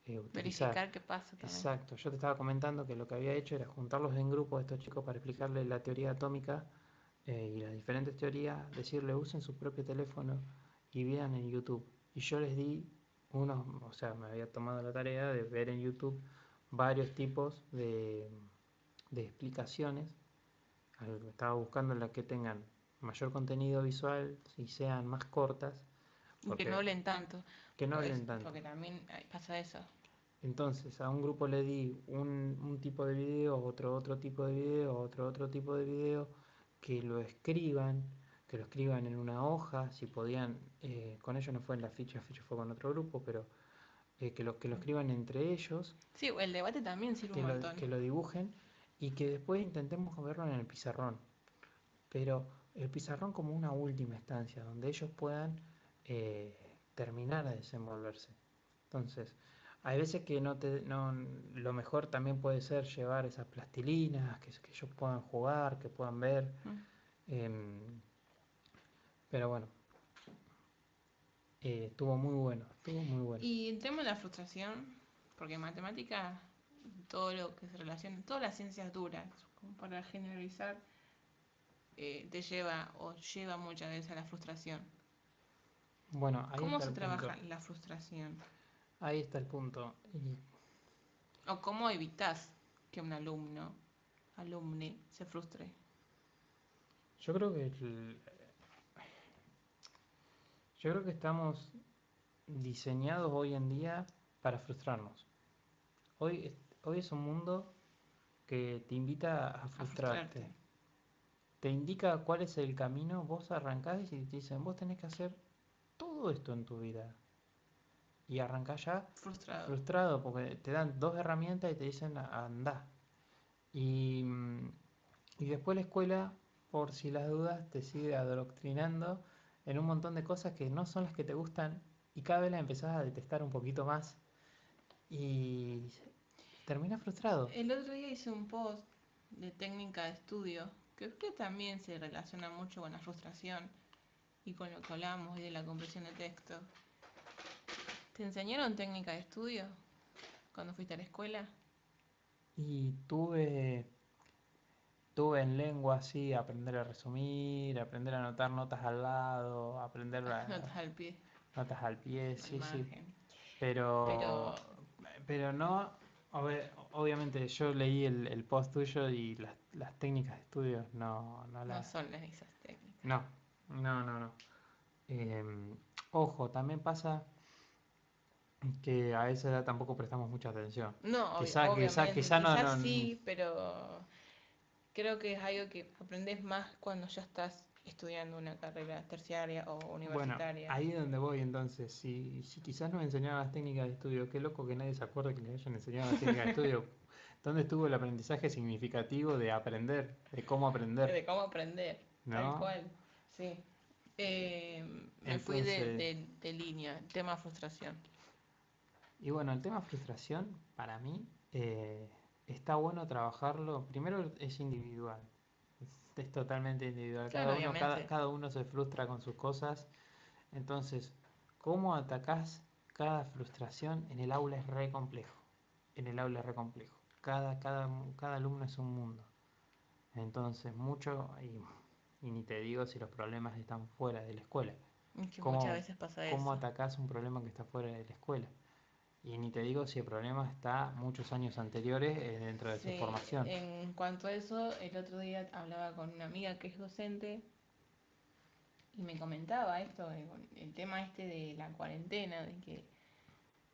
eh, utilizar.
Verificar qué pasa también.
Exacto, yo te estaba comentando que lo que había hecho era juntarlos en grupo a estos chicos para explicarles la teoría atómica eh, y las diferentes teorías, decirle usen su propio teléfono y vean en YouTube. Y yo les di unos, o sea, me había tomado la tarea de ver en YouTube varios tipos de, de explicaciones. Estaba buscando las que tengan mayor contenido visual y sean más cortas. Porque-
que no hablen tanto.
que no
Pues,
hablen tanto.
Porque también ay, pasa eso.
Entonces, a un grupo le di un, un tipo de video, otro otro tipo de video, otro otro tipo de video, que lo escriban, que lo escriban en una hoja, si podían, eh, con ellos no fue en la ficha, ficha fue con otro grupo, pero eh, que, lo, que lo escriban entre ellos,
Sí, el debate también sirve
que
un
lo,
montón.
que lo dibujen y que después intentemos verlo en el pizarrón. Pero el pizarrón como una última instancia, donde ellos puedan eh, terminar de desenvolverse. Entonces, hay veces que no te, no, lo mejor también puede ser llevar esas plastilinas, que, que ellos puedan jugar, que puedan ver.
Mm.
em, pero bueno, eh, estuvo muy bueno, estuvo muy bueno.
Y entremos en la frustración, porque en matemática, todo lo que se relaciona, todas las ciencias duras, como para generalizar, eh, te lleva o lleva muchas veces a la frustración.
Bueno, ahí
¿Cómo
está
se
el punto.
trabaja la frustración?
Ahí está el punto. Y
¿O cómo evitas que un alumno, alumne, se frustre?
Yo creo que el- yo creo que estamos diseñados hoy en día para frustrarnos. Hoy, hoy es un mundo que te invita a
A
frustrarte. Te indica cuál es el camino, vos arrancás y te dicen, vos tenés que hacer todo esto en tu vida. Y arrancás ya
Frustrado.
frustrado porque te dan dos herramientas y te dicen anda. Y, y después la escuela, por si las dudas, te sigue adoctrinando en un montón de cosas que no son las que te gustan y cada vez las empezás a detestar un poquito más y terminas frustrado.
El otro día hice un post de técnica de estudio que creo que también se relaciona mucho con la frustración y con lo que hablamos hoy de la comprensión de texto. ¿Te enseñaron técnica de estudio cuando fuiste a la escuela?
Y tuve, tuve en lengua así, aprender a resumir, aprender a anotar notas al lado, aprender a-
Notas al pie,
notas al pie, sí, sí. Pero,
Pero-
pero no, obvi- obviamente yo leí el, el post tuyo y las, las técnicas de estudio no, no
No
las...
son las esas técnicas.
No, no, no, no. Em, ojo, también pasa que a esa edad tampoco prestamos mucha atención.
No,
Quizá-
obviamente,
quizá no-
quizás
no-
sí, pero creo que es algo que aprendes más cuando ya estás estudiando una carrera terciaria o
Bueno,
universitaria.
ahí es donde voy entonces. Si, si quizás nos enseñaban las técnicas de estudio, qué loco que nadie se acuerde que le hayan enseñado las técnicas de estudio. ¿Dónde estuvo el aprendizaje significativo de aprender, de cómo aprender?
De cómo aprender, tal
¿No?
cual, sí. Eh, me fui de,
Entonces-
de- de línea, tema frustración.
Y bueno, el tema frustración, para mí, eh, está bueno trabajarlo. Primero es individual, es, totalmente individual. cada, uno, cada, uno se frustra con sus cosas. Entonces, ¿cómo atacás cada frustración en el aula es re complejo? En el aula es re complejo. Cada, cada, cada alumno es un mundo. Entonces, mucho, y, y ni te digo si los problemas están fuera de la escuela.
muchas veces pasa
eso. ¿Cómo atacás un problema que está fuera de la escuela? Y ni te digo si el problema está muchos años anteriores eh, dentro de su formación.
En cuanto a eso, el otro día hablaba con una amiga que es docente y me comentaba esto, el tema este de la cuarentena, de que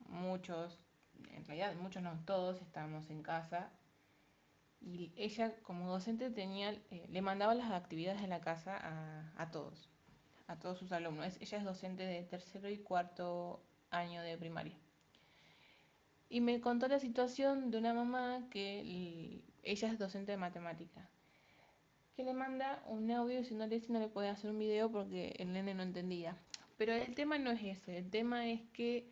muchos, en realidad muchos no todos, estábamos en casa y ella como docente tenía, eh, le mandaba las actividades de la casa a, a todos, a todos sus alumnos. ella es docente de tercero y cuarto año de primaria. Y me contó la situación de una mamá que ella es docente de matemática, que le manda un audio diciéndole si no le puede hacer un video porque el nene no entendía. Pero el tema no es ese, el tema es que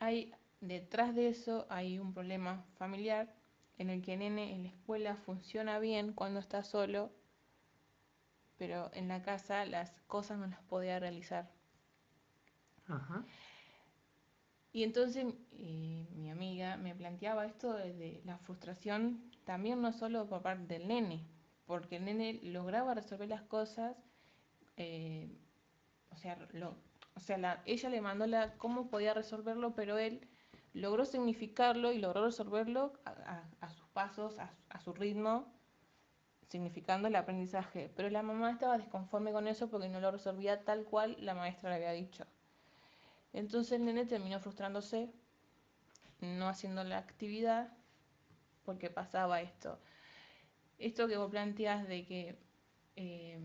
hay detrás de eso hay un problema familiar en el que el nene en la escuela funciona bien cuando está solo, pero en la casa las cosas no las podía realizar. Ajá. Y entonces eh, mi amiga me planteaba esto de la frustración también no solo por parte del nene, porque el nene lograba resolver las cosas, eh, o sea, lo, o sea ella le mandó la, cómo podía resolverlo, pero él logró significarlo y logró resolverlo a, sus pasos, a, a, su ritmo, significando el aprendizaje. Pero la mamá estaba desconforme con eso porque no lo resolvía tal cual la maestra le había dicho. Entonces el nene terminó frustrándose, no haciendo la actividad, porque pasaba esto. Esto que vos planteas de que eh,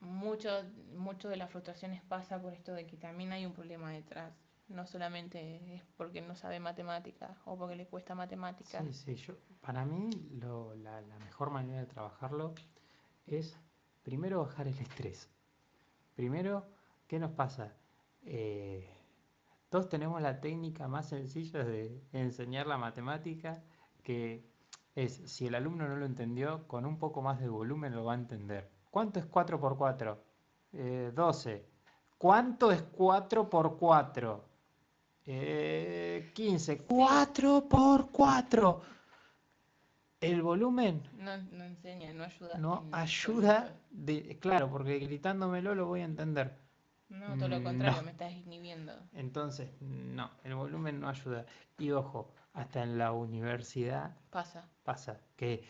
mucho, de las frustraciones pasa por esto de que también hay un problema detrás. No solamente es porque no sabe matemáticas o porque le cuesta matemáticas.
Sí, sí, yo, para mí la, la mejor manera de trabajarlo es primero bajar el estrés. Primero, ¿qué nos pasa? Eh, todos tenemos la técnica más sencilla de enseñar la matemática, que es, si el alumno no lo entendió, con un poco más de volumen lo va a entender. ¿Cuánto es 4 por 4? 12. ¿Cuánto es 4 por 4? 15. 4 por 4. El volumen
no, enseña, no ayuda.
No ayuda, de, claro, porque gritándomelo lo voy a entender.
No, todo lo contrario, me estás inhibiendo.
Entonces, no, el volumen no ayuda. Y ojo, hasta en la universidad
pasa.
Pasa, que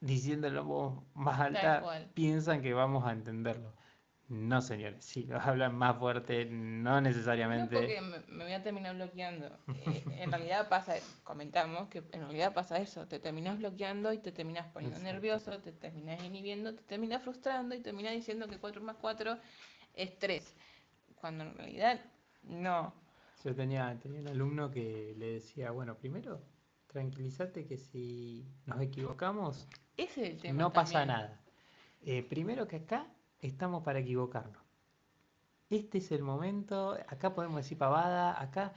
diciéndolo más alta piensan que vamos a entenderlo. No, señores, si lo hablan más fuerte, no necesariamente.
No, porque me, voy a terminar bloqueando. Eh, en realidad pasa, comentamos que en realidad pasa eso, te terminas bloqueando y te terminas poniendo nervioso, te terminas inhibiendo, te terminas frustrando y terminas diciendo que 4 más 4 estrés, cuando en realidad no.
Yo tenía, tenía un alumno que le decía, bueno, primero, tranquilízate que si nos equivocamos, no pasa nada. Eh, primero que acá estamos para equivocarnos. Este es el momento, acá podemos decir pavada, acá,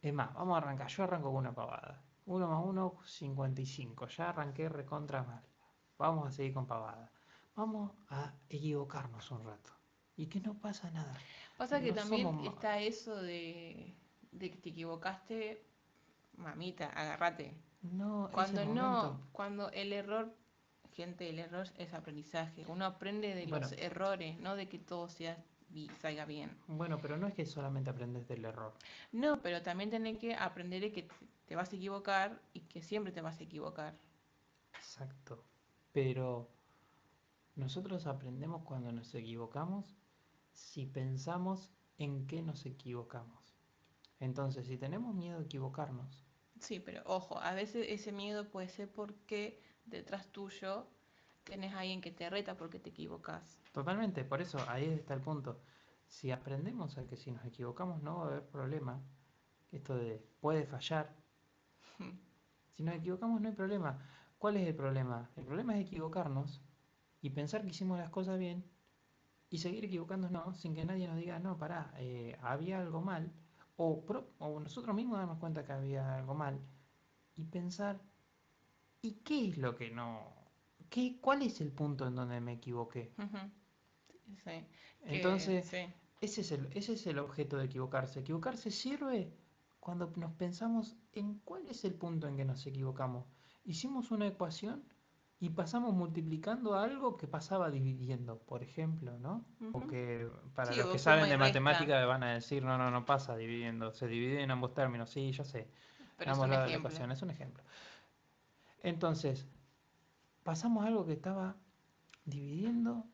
es más, vamos a arrancar, yo arranco con una pavada. 1 más 1, 55, ya arranqué recontra mal. Vamos a seguir con pavada. Vamos a equivocarnos un rato y que no pasa nada.
Pasa que también está eso de, que te equivocaste, mamita, agárrate.
No,
cuando no, cuando el error, gente, el error es aprendizaje. Uno aprende de los errores, no de que todo sea salga bien.
Bueno, pero no es que solamente aprendes del error.
No, pero también tenés que aprender de que te vas a equivocar y que siempre te vas a equivocar.
Exacto. Pero nosotros aprendemos cuando nos equivocamos si pensamos en qué nos equivocamos. Entonces, si tenemos miedo de equivocarnos.
Sí, pero ojo, a veces ese miedo puede ser porque detrás tuyo tenés a alguien que te reta porque te equivocas.
Totalmente, por eso ahí está el punto. Si aprendemos a que si nos equivocamos no va a haber problema, esto de puede fallar. si nos equivocamos no hay problema. ¿Cuál es el problema? El problema es equivocarnos y pensar que hicimos las cosas bien y seguir equivocándonos sin que nadie nos diga, no, pará, eh, había algo mal, o, o nosotros mismos darnos cuenta que había algo mal, y pensar, ¿y qué es lo que no? ¿Qué, ¿Cuál es el punto en donde me equivoqué?
Sí,
Entonces,
sí.
ese es el, ese es el objeto de equivocarse. Equivocarse sirve cuando nos pensamos en cuál es el punto en que nos equivocamos. Hicimos una ecuación y pasamos multiplicando algo que pasaba dividiendo, por ejemplo, ¿no? Porque para
Sí,
los
o
que saben de
resta.
matemática van a decir, no, no, no pasa dividiendo, se divide en ambos términos. Sí, ya sé.
Pero es un
la
ejemplo.
ecuación, es un ejemplo. Entonces, pasamos algo que estaba dividiendo,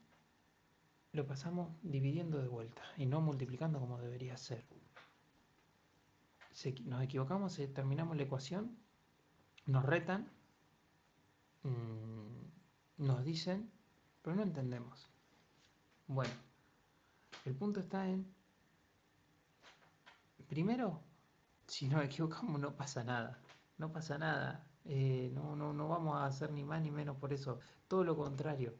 lo pasamos dividiendo de vuelta y no multiplicando como debería ser. Se nos equivocamos, eh, terminamos la ecuación, nos retan, mm, nos dicen, pero no entendemos. Bueno, el punto está en, primero, si nos equivocamos no pasa nada, no pasa nada, eh, no, no, no vamos a hacer ni más ni menos por eso, todo lo contrario.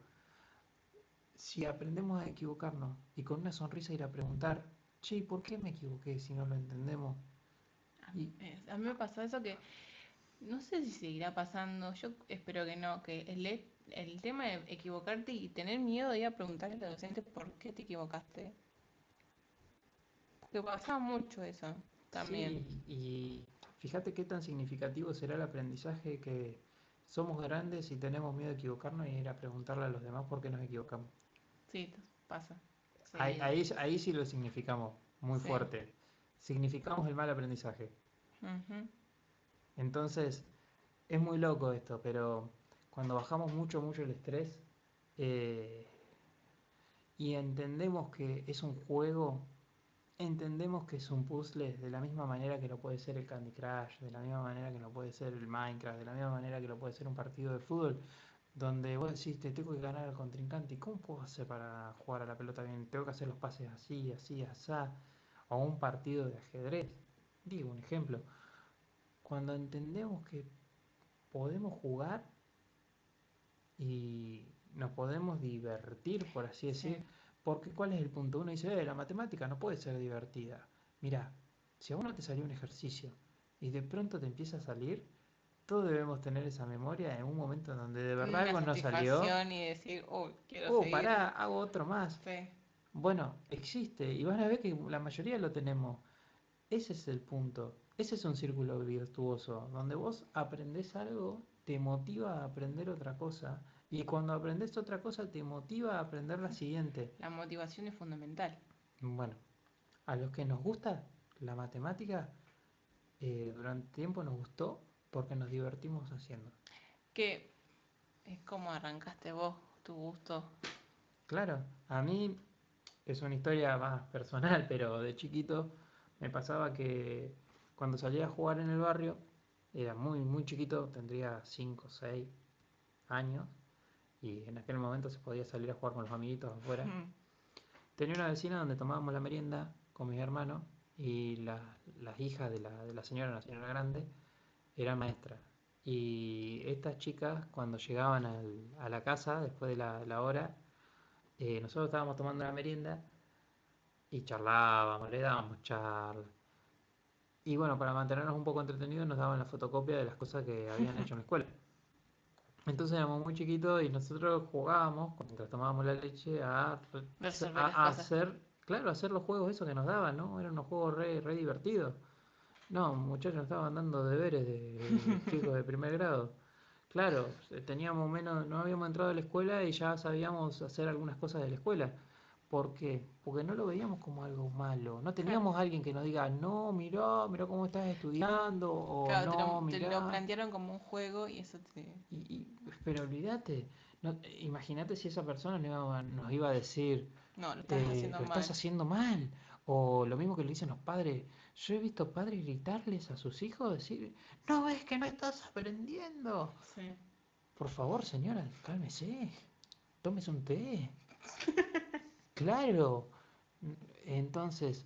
Si aprendemos a equivocarnos y con una sonrisa ir a preguntar, che, ¿y ¿por qué me equivoqué si no lo entendemos? Y
Eh, A mí me pasó eso que no sé si seguirá pasando, yo espero que no, que el, e- el tema de equivocarte y tener miedo de ir a preguntarle a los docentes por qué te equivocaste. Porque pasaba mucho eso también.
Sí, y fíjate qué tan significativo será el aprendizaje que somos grandes y tenemos miedo de equivocarnos y ir a preguntarle a los demás por qué nos equivocamos.
Sí, pasa.
Ahí,
Sí.
ahí, ahí sí lo significamos muy
Sí.
fuerte. Significamos el mal aprendizaje. Entonces, es muy loco esto, pero cuando bajamos mucho, mucho el estrés eh, y entendemos que es un juego, entendemos que es un puzzle de la misma manera que lo puede ser el Candy Crush, de la misma manera que lo puede ser el Minecraft, de la misma manera que lo puede ser un partido de fútbol, donde vos decís, te tengo que ganar al contrincante, ¿y cómo puedo hacer para jugar a la pelota bien? Tengo que hacer los pases así, así, asá, o un partido de ajedrez. Digo, un ejemplo. Cuando entendemos que podemos jugar y nos podemos divertir, por así decir,
Sí.
porque ¿cuál es el punto? Uno dice, "Eh, la matemática no puede ser divertida. Mira, si a uno te salió un ejercicio y de pronto te empieza a salir, todos debemos tener esa memoria en un momento en donde de verdad algo no salió.
y decir, oh, quiero
Oh,
seguir.
pará, hago otro más.
Sí.
Bueno, existe y van a ver que la mayoría lo tenemos. Ese es el punto. Ese es un círculo virtuoso, donde vos aprendés algo, te motiva a aprender otra cosa, y cuando aprendes otra cosa te motiva a aprender la siguiente.
La motivación es fundamental.
Bueno, a los que nos gusta la matemática, eh, durante tiempo nos gustó porque nos divertimos haciendo.
Que es como arrancaste vos, tu gusto.
Claro, a mí es una historia más personal, pero de chiquito me pasaba que cuando salía a jugar en el barrio, era muy, muy chiquito, tendría 5 o 6 años, y en aquel momento se podía salir a jugar con los amiguitos afuera.
Mm.
Tenía una vecina donde tomábamos la merienda con mis hermanos y la- las hijas de la, de la señora, la señora grande, eran maestras. Y estas chicas, cuando llegaban al- a la casa, después de la, la hora, eh, nosotros estábamos tomando la merienda y charlábamos, le dábamos charla. Y bueno, para mantenernos un poco entretenidos nos daban la fotocopia de las cosas que habían hecho en la escuela. Entonces éramos muy chiquitos y nosotros jugábamos, mientras tomábamos la leche, a, a- hacer, claro, a hacer los juegos esos que nos daban, ¿no? Eran unos juegos re, re divertidos. No, muchachos, nos estaban dando deberes de, de chicos de primer grado. Claro, teníamos menos, no habíamos entrado a la escuela y ya sabíamos hacer algunas cosas de la escuela. ¿Por qué? Porque no lo veíamos como algo malo. No teníamos alguien que nos diga, no, mirá, mirá cómo estás estudiando, o
Claro, te
no,
te lo plantearon como un juego y eso te...
Y, y- pero olvídate, no, imagínate si esa persona nos iba, nos iba a decir,
No, lo estás
eh,
haciendo
lo
mal.
estás haciendo mal. O lo mismo que le dicen los padres. Yo he visto padres gritarles a sus hijos, decir, no ves que no estás aprendiendo.
Sí.
Por favor, señora, cálmese. Tómese un té. Claro. Entonces,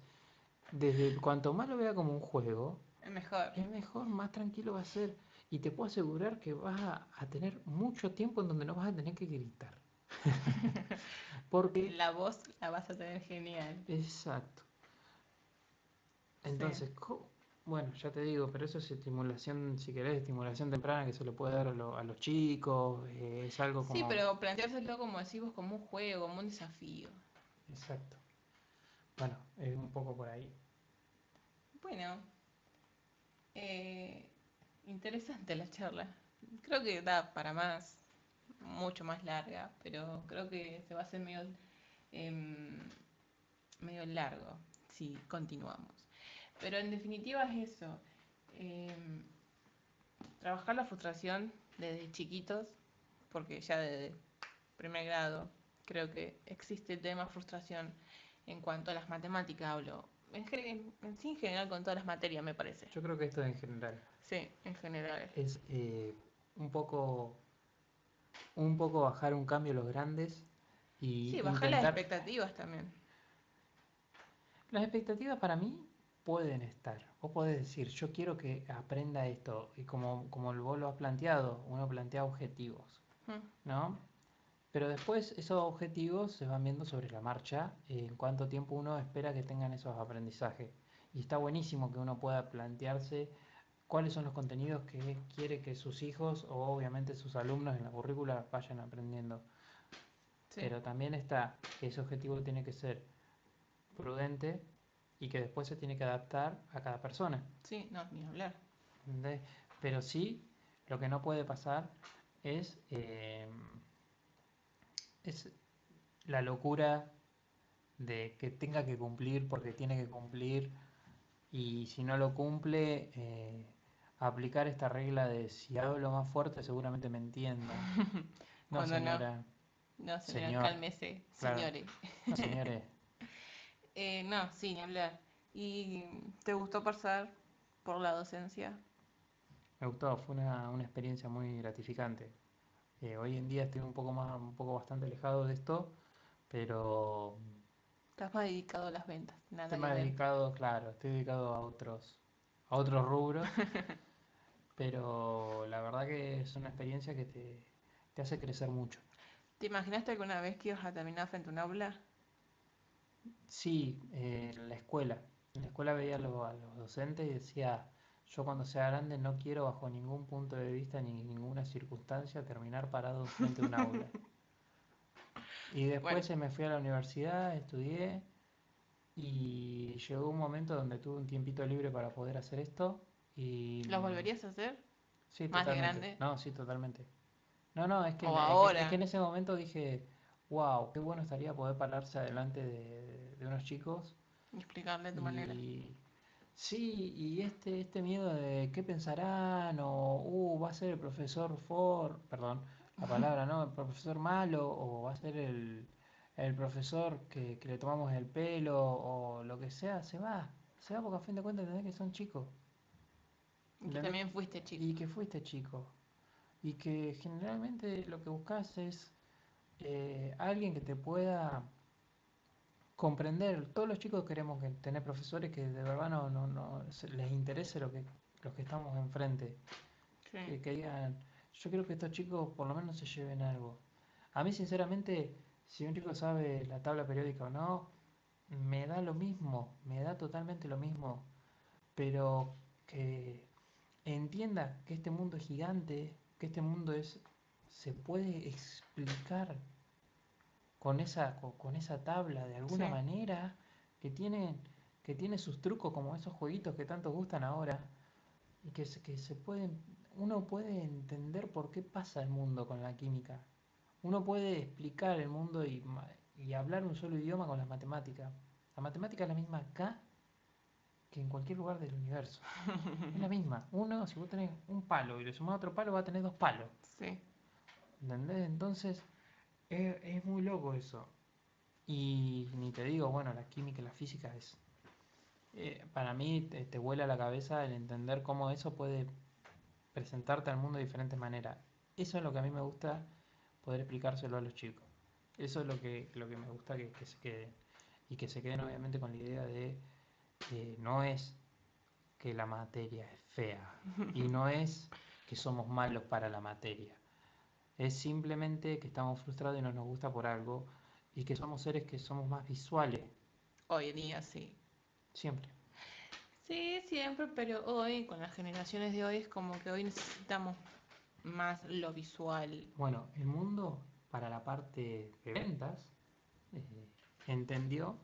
desde cuanto más lo vea como un juego,
Es mejor.
es mejor, más tranquilo va a ser. Y te puedo asegurar que vas a, a tener mucho tiempo en donde no vas a tener que gritar. Porque
La voz la vas a tener genial.
Exacto. Entonces, Bueno, ya te digo, pero eso es estimulación, si querés, estimulación temprana que se le puede dar a, lo- a los chicos, eh, es algo
Sí,
como...
pero planteárselo como decís vos, como un juego, como un desafío.
Exacto. Bueno, es un poco por ahí.
Bueno, eh, interesante la charla. Creo que da para más, mucho más larga, pero creo que se va a hacer medio, em, medio largo si continuamos. Pero en definitiva es eso. em, trabajar la frustración desde chiquitos, porque ya desde primer grado creo que existe el tema frustración en cuanto a las matemáticas hablo. En, ge- en- en sí, en general, con todas las materias, me parece.
Yo creo que esto en general
Sí, en general.
es eh, un poco, un poco bajar un cambio a los grandes y
Sí, bajar las expectativas también.
Las expectativas para mí pueden estar. Vos podés decir, yo quiero que aprenda esto. Y como, como vos lo has planteado, uno plantea objetivos, ¿no? Pero después esos objetivos se van viendo sobre la marcha, eh, en cuánto tiempo uno espera que tengan esos aprendizajes. Y está buenísimo que uno pueda plantearse cuáles son los contenidos que quiere que sus hijos o obviamente sus alumnos en la currícula vayan aprendiendo.
Sí,
Pero también está que ese objetivo tiene que ser prudente y que después se tiene que adaptar a cada persona.
sí, no, ni hablar.
¿entendés? Pero sí, lo que no puede pasar es, eh, es la locura de que tenga que cumplir porque tiene que cumplir y si no lo cumple, eh, aplicar esta regla de si hablo más fuerte seguramente me entiendan. No,
Cuando no.
señora.
No, señora,
Señor.
cálmese,
Claro.
señores.
No, señores.
Eh, no, sí, ni hablar. ¿Y te gustó pasar por la docencia?
Me gustó, fue una, una experiencia muy gratificante. Eh, hoy en día estoy un poco más, un poco bastante alejado de esto, pero
Estás más dedicado a las ventas, nada
estoy más dedicado, claro, estoy dedicado a otros, a otros rubros, pero la verdad que es una experiencia que te, te hace crecer mucho.
¿Te imaginaste alguna vez que ibas a terminar frente a un aula?
Sí, eh, en la escuela. En la escuela veía a los, a los docentes y decía, yo cuando sea grande no quiero bajo ningún punto de vista ni ninguna circunstancia terminar parado frente a un aula. Y después
Bueno.
se me fui a la universidad, estudié y llegó un momento donde tuve un tiempito libre para poder hacer esto y
¿Los volverías a hacer?
sí,
más de
totalmente.
grande?
No, sí, totalmente. No, no, es que,
O
es que- es
ahora.
que en ese momento dije, wow, qué bueno estaría poder pararse adelante de, de unos chicos
Y explicarle a tu manera.
y sí, y este, este miedo de qué pensarán o uh, va a ser el profesor Ford, perdón, la palabra, ¿no? El profesor malo o va a ser el, el profesor que, que le tomamos el pelo o lo que sea, se va. Se va porque a fin de cuentas entendés que son chicos
Y que también fuiste chico.
y que fuiste chico. Y que generalmente lo que buscas es eh, alguien que te pueda comprender. Todos los chicos queremos que tener profesores que de verdad no, no, les interese lo que, los que estamos enfrente.
Sí.
Que, que digan, yo quiero que estos chicos por lo menos se lleven algo. A mí, sinceramente, si un chico sabe la tabla periódica o no, me da lo mismo, me da totalmente lo mismo. Pero que entienda que este mundo es gigante, que este mundo es, se puede explicar con esa, co- con, esa tabla de alguna
Sí.
manera, que tiene, que tiene sus trucos como esos jueguitos que tanto gustan ahora, y que se, que se pueden, uno puede entender por qué pasa el mundo con la química. Uno puede explicar el mundo y, y hablar un solo idioma con las matemáticas. La matemática es la misma acá que en cualquier lugar del universo. Es la misma. Uno, si vos tenés un palo y le sumás otro palo, va a tener dos palos.
Sí.
¿Entendés? Entonces, es, es muy loco eso. Y ni te digo, bueno, la química y la física es... eh, para mí te, te vuela la cabeza el entender cómo eso puede presentarte al mundo de diferentes maneras. Eso es lo que a mí me gusta poder explicárselo a los chicos. Eso es lo que, lo que me gusta que, que se queden. Y que se queden obviamente con la idea de que no es que la materia es fea y no es que somos malos para la materia. Es simplemente que estamos frustrados y no nos gusta por algo y que somos seres que somos más visuales,
Hoy en día sí.
siempre.
Sí, siempre, pero hoy, con las generaciones de hoy, es como que hoy necesitamos más lo visual.
Bueno, el mundo para la parte de ventas eh, entendió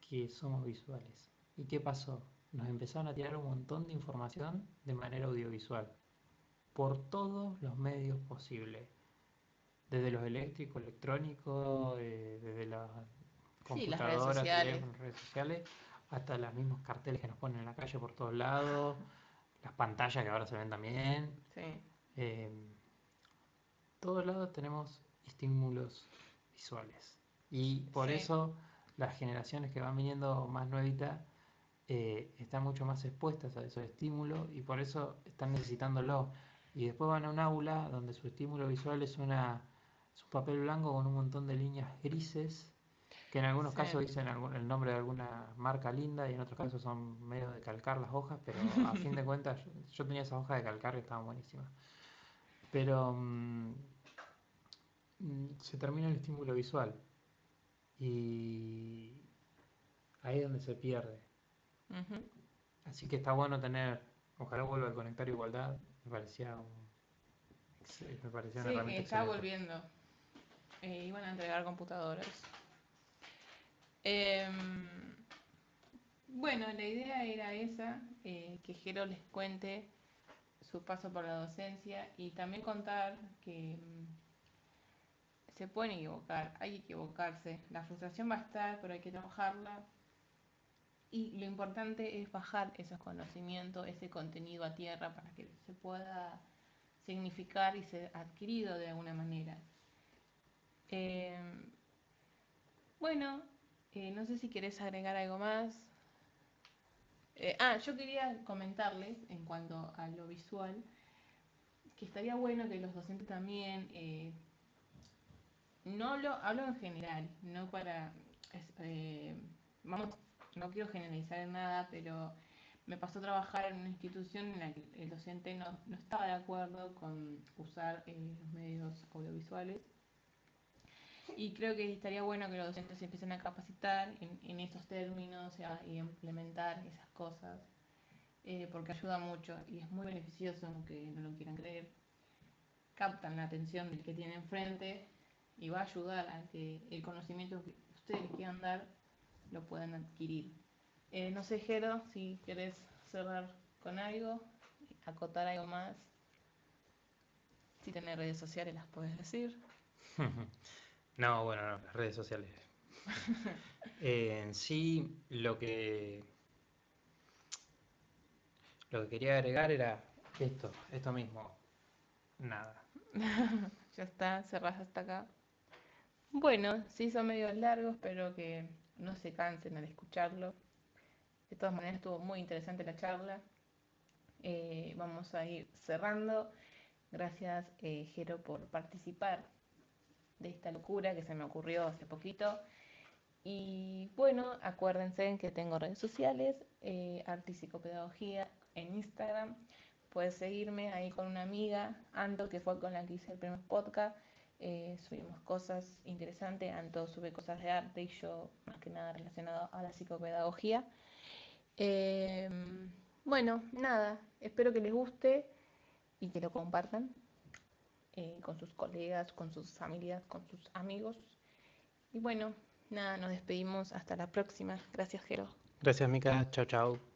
que somos visuales. ¿Y qué pasó? Nos empezaron a tirar un montón de información de manera audiovisual por todos los medios posibles. Desde los eléctricos, electrónicos, eh, desde las computadoras, teléfonos, redes sociales, hasta los mismos carteles que nos ponen en la calle por todos lados, las pantallas que ahora se ven también. Sí. Eh, todos lados tenemos estímulos visuales. Y por eso las generaciones que van viniendo más nuevitas eh, están mucho más expuestas a esos estímulos y por eso están necesitándolo. Y después van a un aula donde su estímulo visual es, una, es un papel blanco con un montón de líneas grises que en algunos casos dicen el nombre de alguna marca linda y en otros casos son medio de calcar las hojas, pero a fin de cuentas yo, tenía esa hoja de calcar que estaban buenísimas. Pero mm, se termina el estímulo visual y ahí es donde se pierde. Así que está bueno tener, ojalá vuelva a conectar igualdad, me parecía un,
me parecía una sí, herramienta está volviendo. Eh, iban a entregar computadoras. Em, bueno, la idea era esa, eh, que Jero les cuente su paso por la docencia y también contar que mm, se pueden equivocar, hay que equivocarse, la frustración va a estar, pero hay que trabajarla y lo importante es bajar esos conocimientos, ese contenido a tierra para que se pueda significar y ser adquirido de alguna manera. Em, bueno, eh, no sé si querés agregar algo más. Eh, ah, yo quería comentarles en cuanto a lo visual, que estaría bueno que los docentes también, eh, no lo hablo en general, no para, vamos, no quiero generalizar en nada, pero me pasó a trabajar en una institución en la que el docente no, no estaba de acuerdo con usar los medios audiovisuales y creo que estaría bueno que los docentes empiecen a capacitar en, en esos términos y implementar esas cosas, eh, porque ayuda mucho y es muy beneficioso, aunque no lo quieran creer. Captan la atención del que tiene enfrente y va a ayudar a que el conocimiento que ustedes quieran dar lo puedan adquirir. Eh, no sé, Jero, si querés cerrar con algo, acotar algo más. Si tenés redes sociales, las puedes decir.
No, bueno, no, las redes sociales. en sí, lo que lo que quería agregar era esto, esto mismo. Nada.
ya está, cerrás hasta acá. Bueno, sí son medios largos, pero que no se cansen al escucharlo. De todas maneras estuvo muy interesante la charla. Eh, vamos a ir cerrando. Gracias, eh, Jero, por participar de esta locura que se me ocurrió hace poquito. Y bueno, acuérdense que tengo redes sociales, eh, Arte y Psicopedagogía en Instagram. Puedes seguirme ahí con una amiga, Anto, que fue con la que hice el primer podcast. Eh, subimos cosas interesantes, Anto sube cosas de arte y yo más que nada relacionado a la psicopedagogía. Em, bueno, nada, espero que les guste y que lo compartan. Eh, con sus colegas, con sus familias, con sus amigos. Y bueno, nada, nos despedimos. Hasta la próxima. Gracias, Jero.
Gracias, Mica. Chao, chao.